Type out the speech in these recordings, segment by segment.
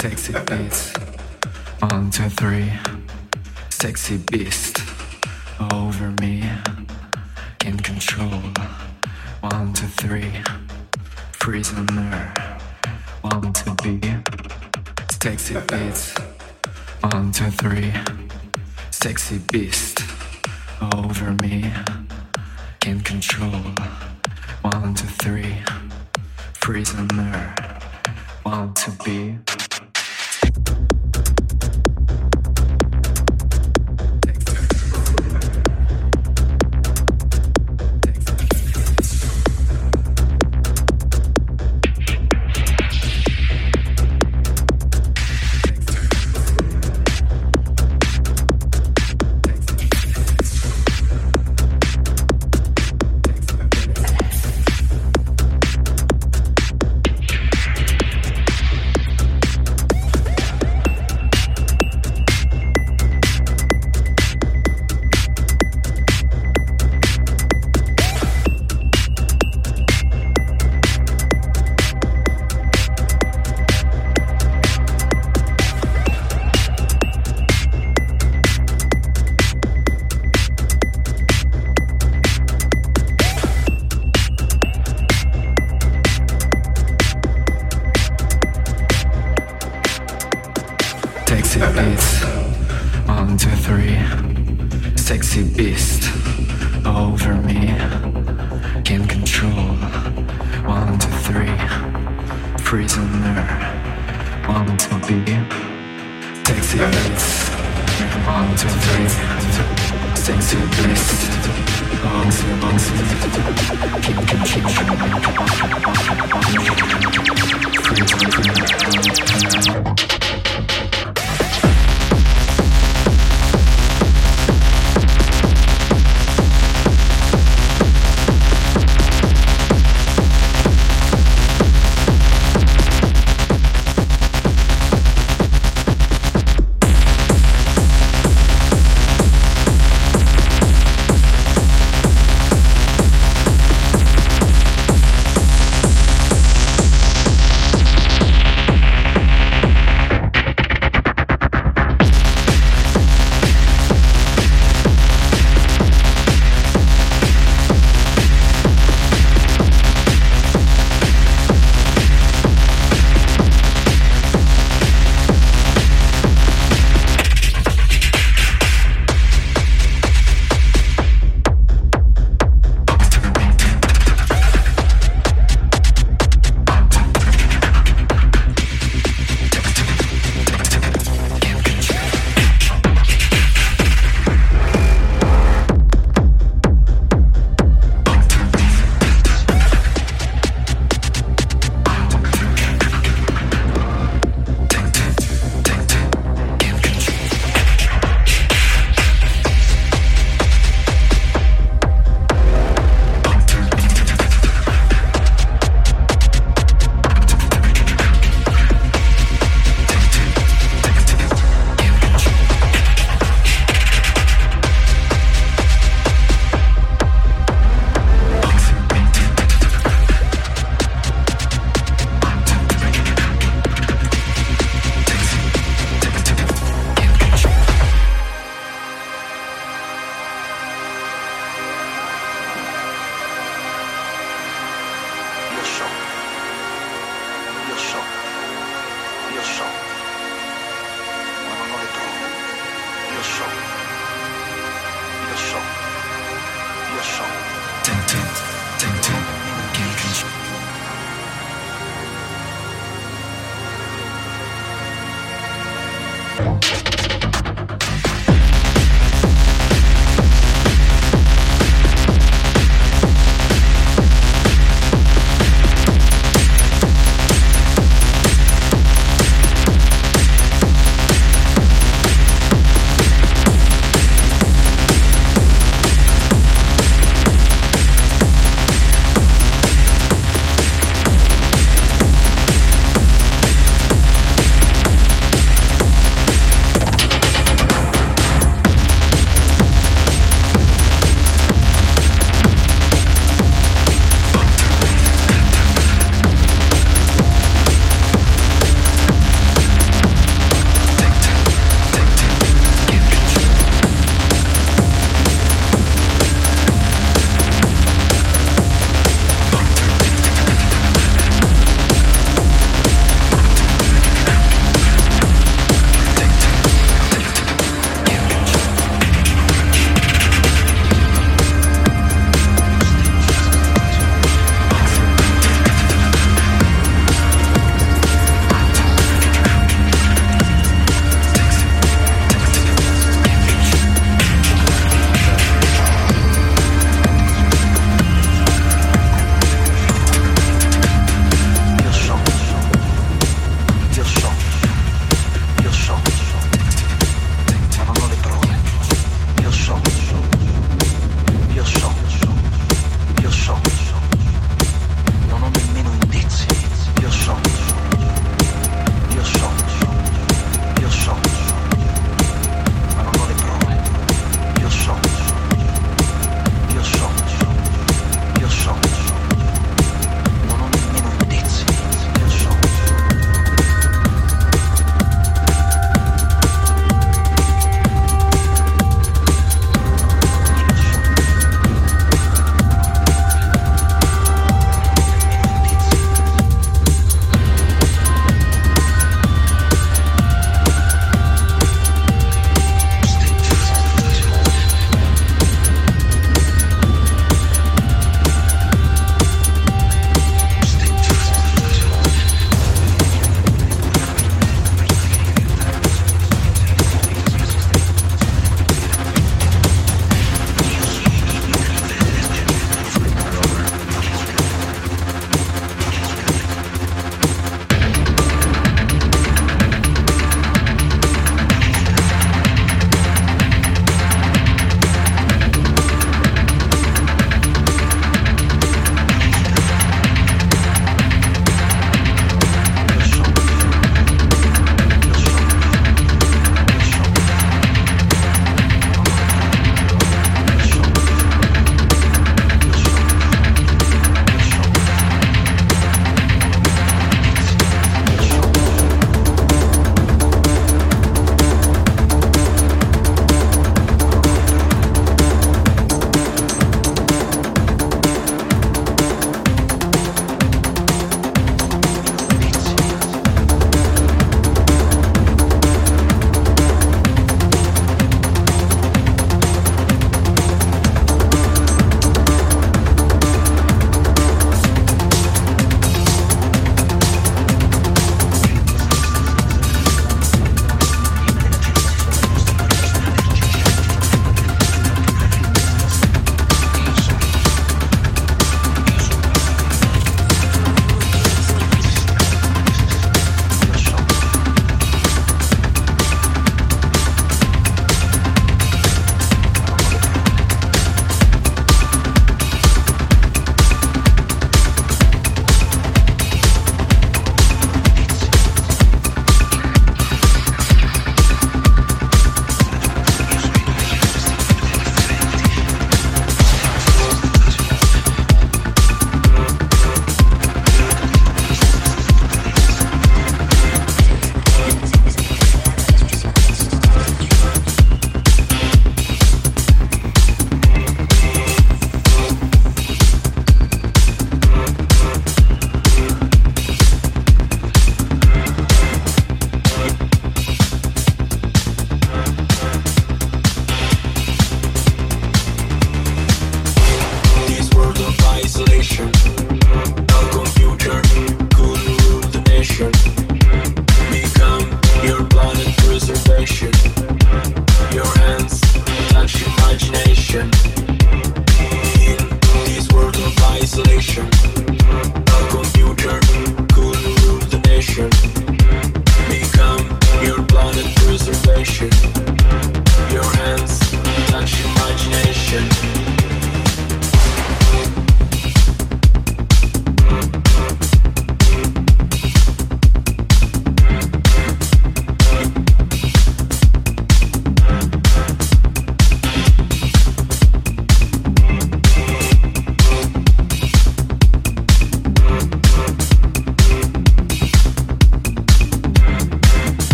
Sexy beats. One, two, three. Sexy beast over me. In control. One, two, three. Prisoner. Want to be. Sexy beats. One, two, three. Sexy beast over me. In control. One, two, three. Prisoner. Want to be.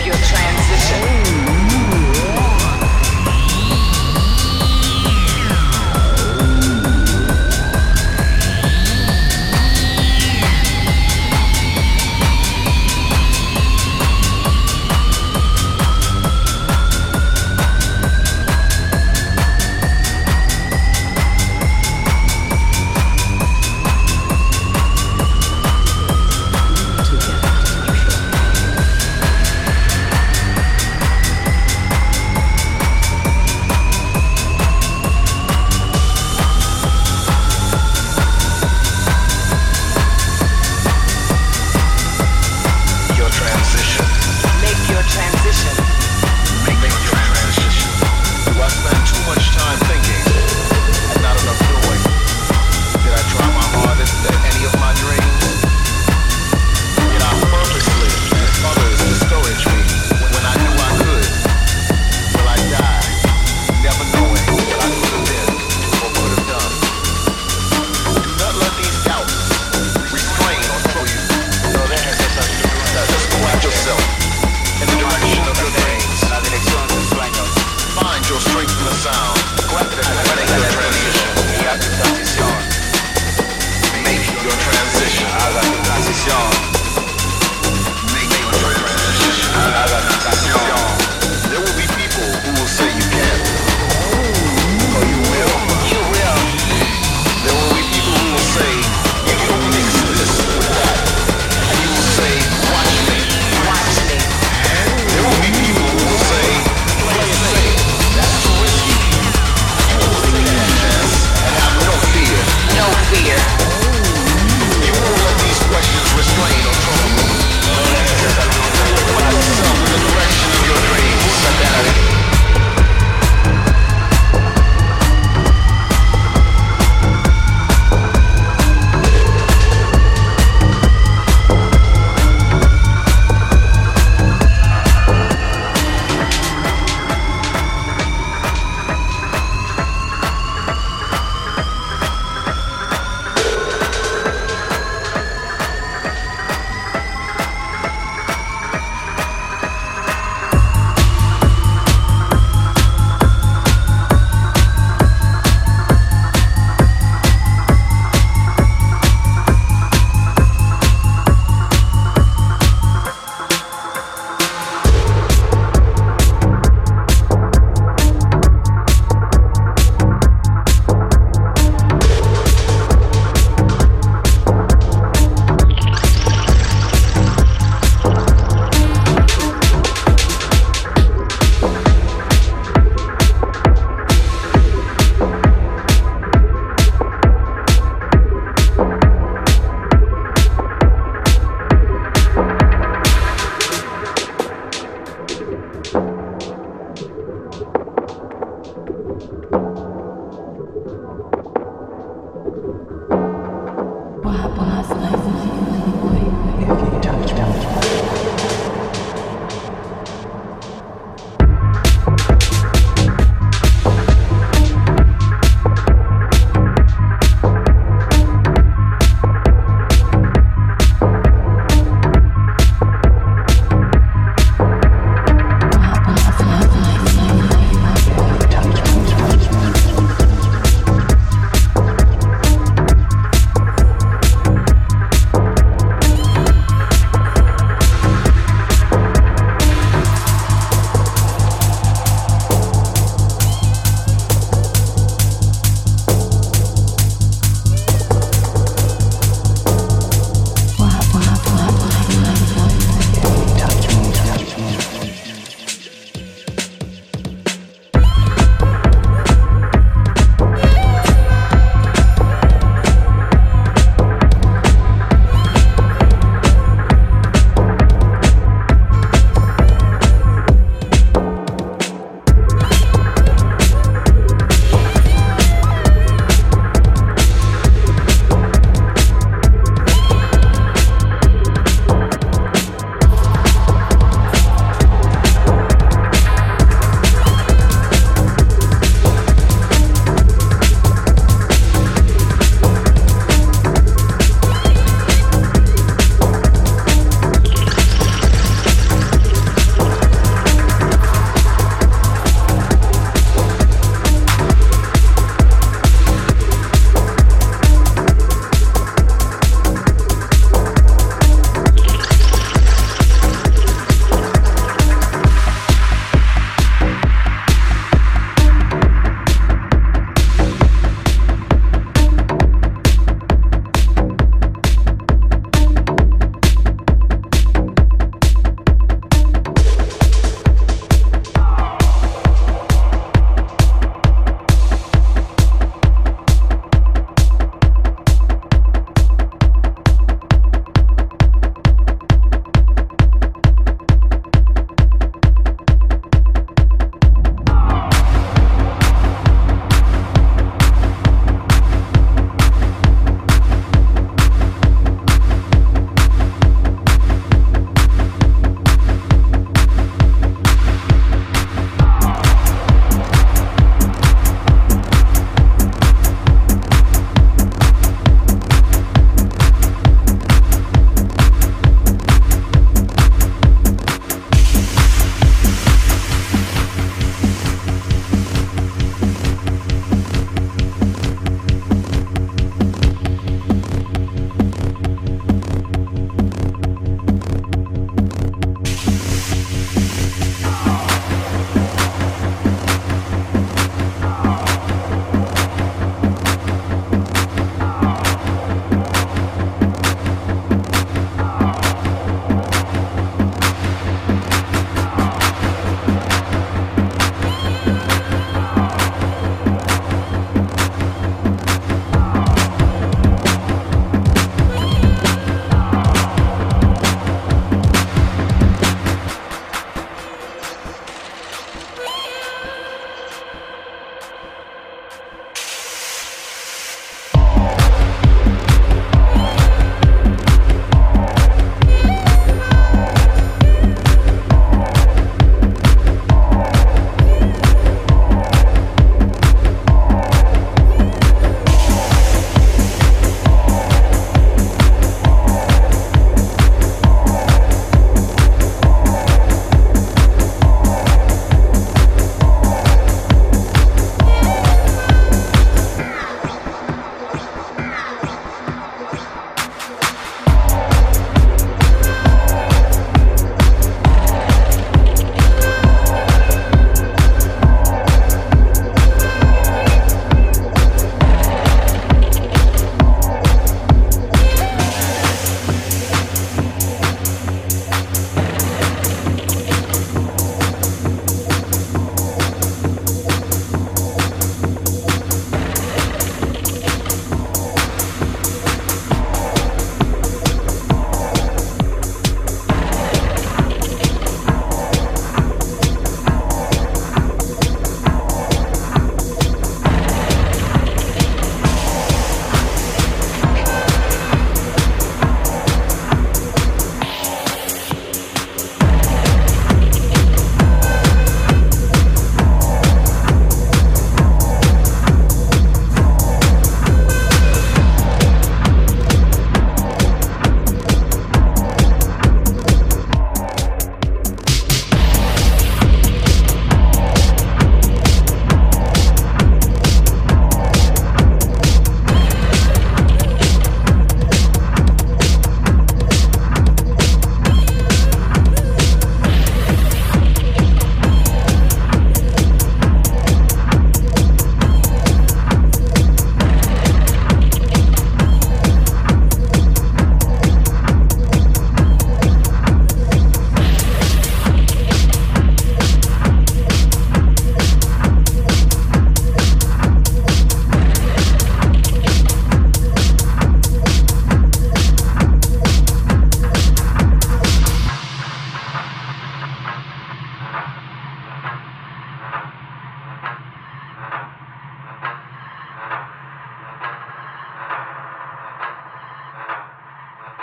Your transition.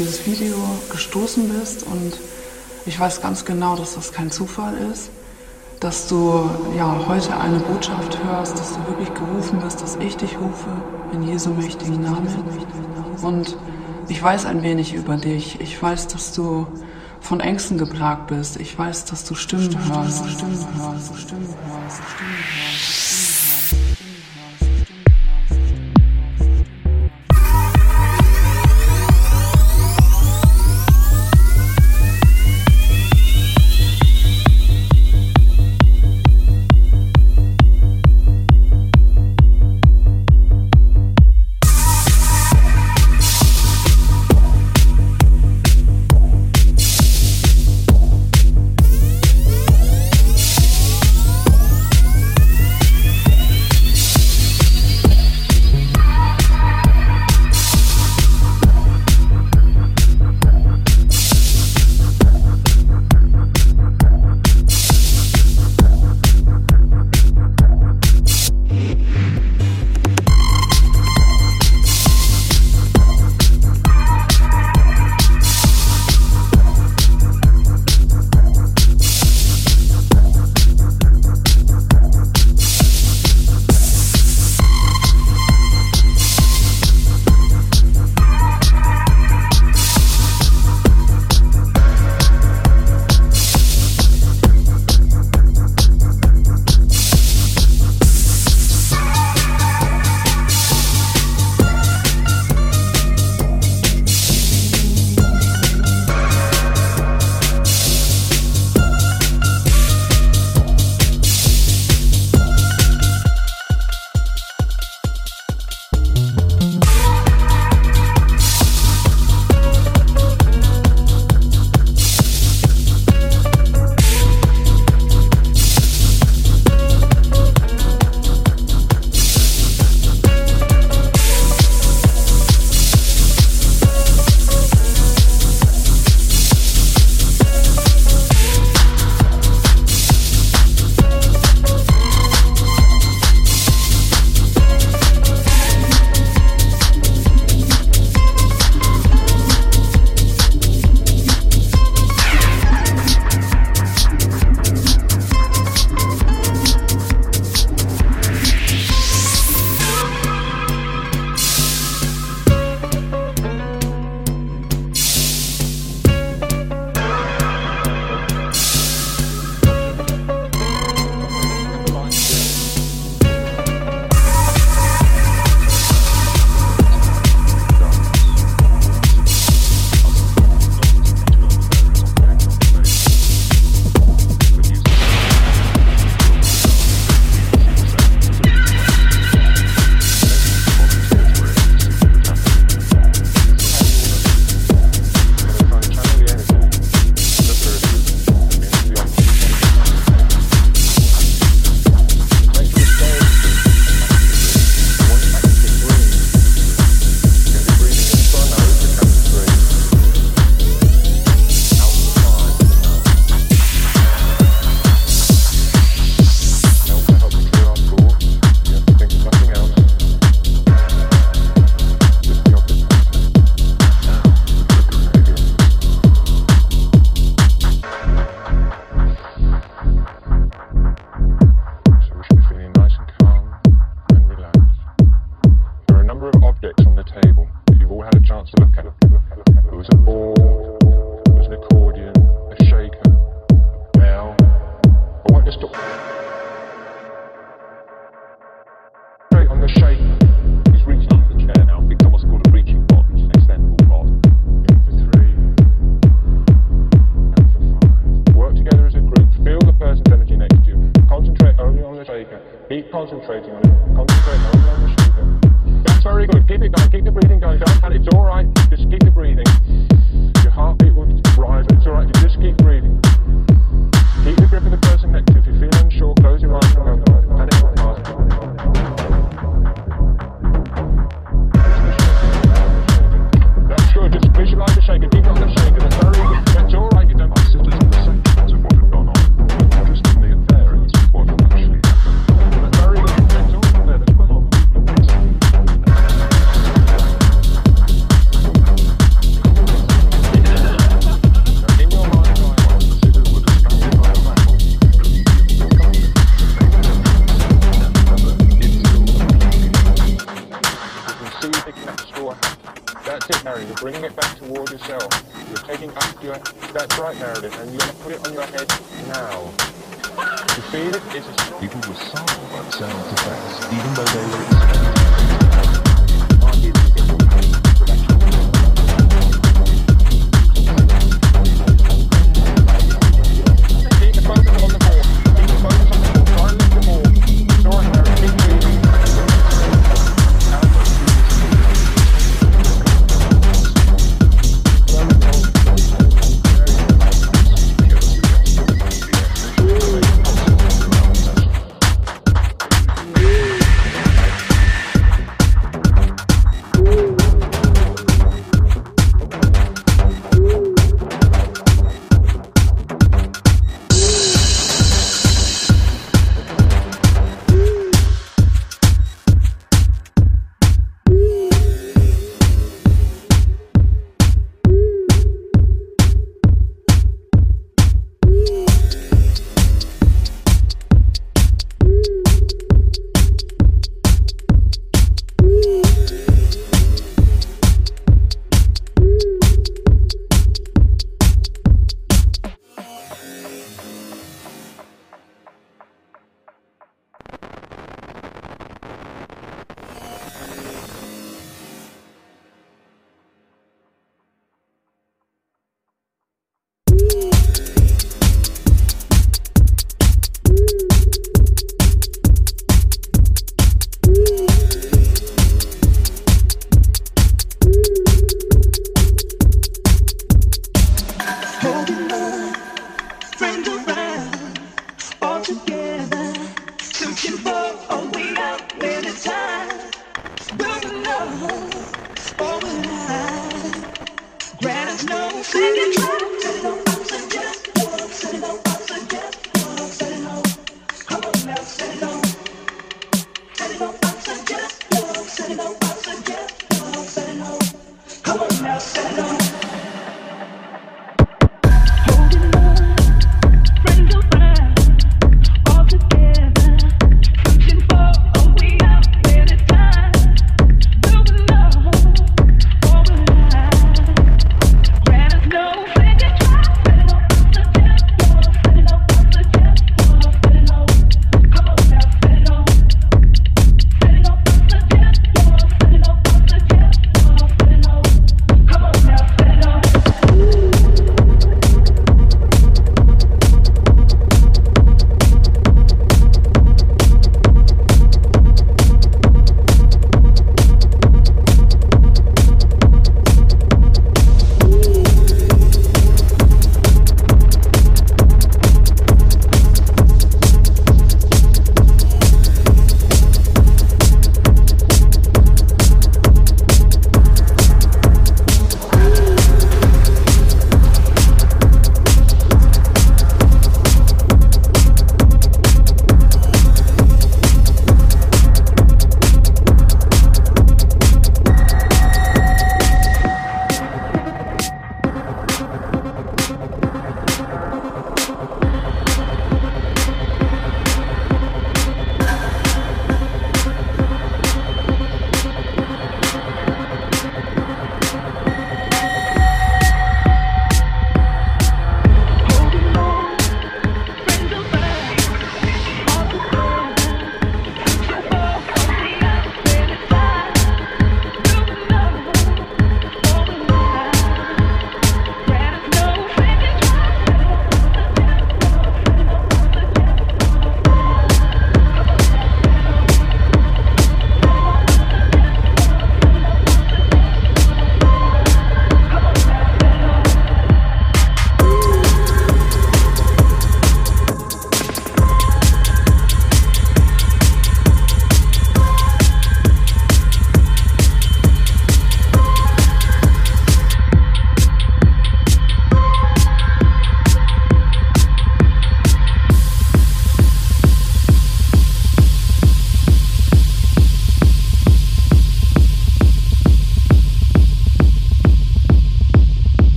dieses Video gestoßen bist und ich weiß ganz genau, dass das kein Zufall ist, dass du ja heute eine Botschaft hörst, dass du wirklich gerufen bist, dass ich dich rufe in Jesu mächtigen Namen. Und ich weiß ein wenig über dich. Ich weiß, dass du von Ängsten geplagt bist. Ich weiß, dass du Stimmen hörst, Stimmen hörst, Stimmen hörst, Stimmen hörst.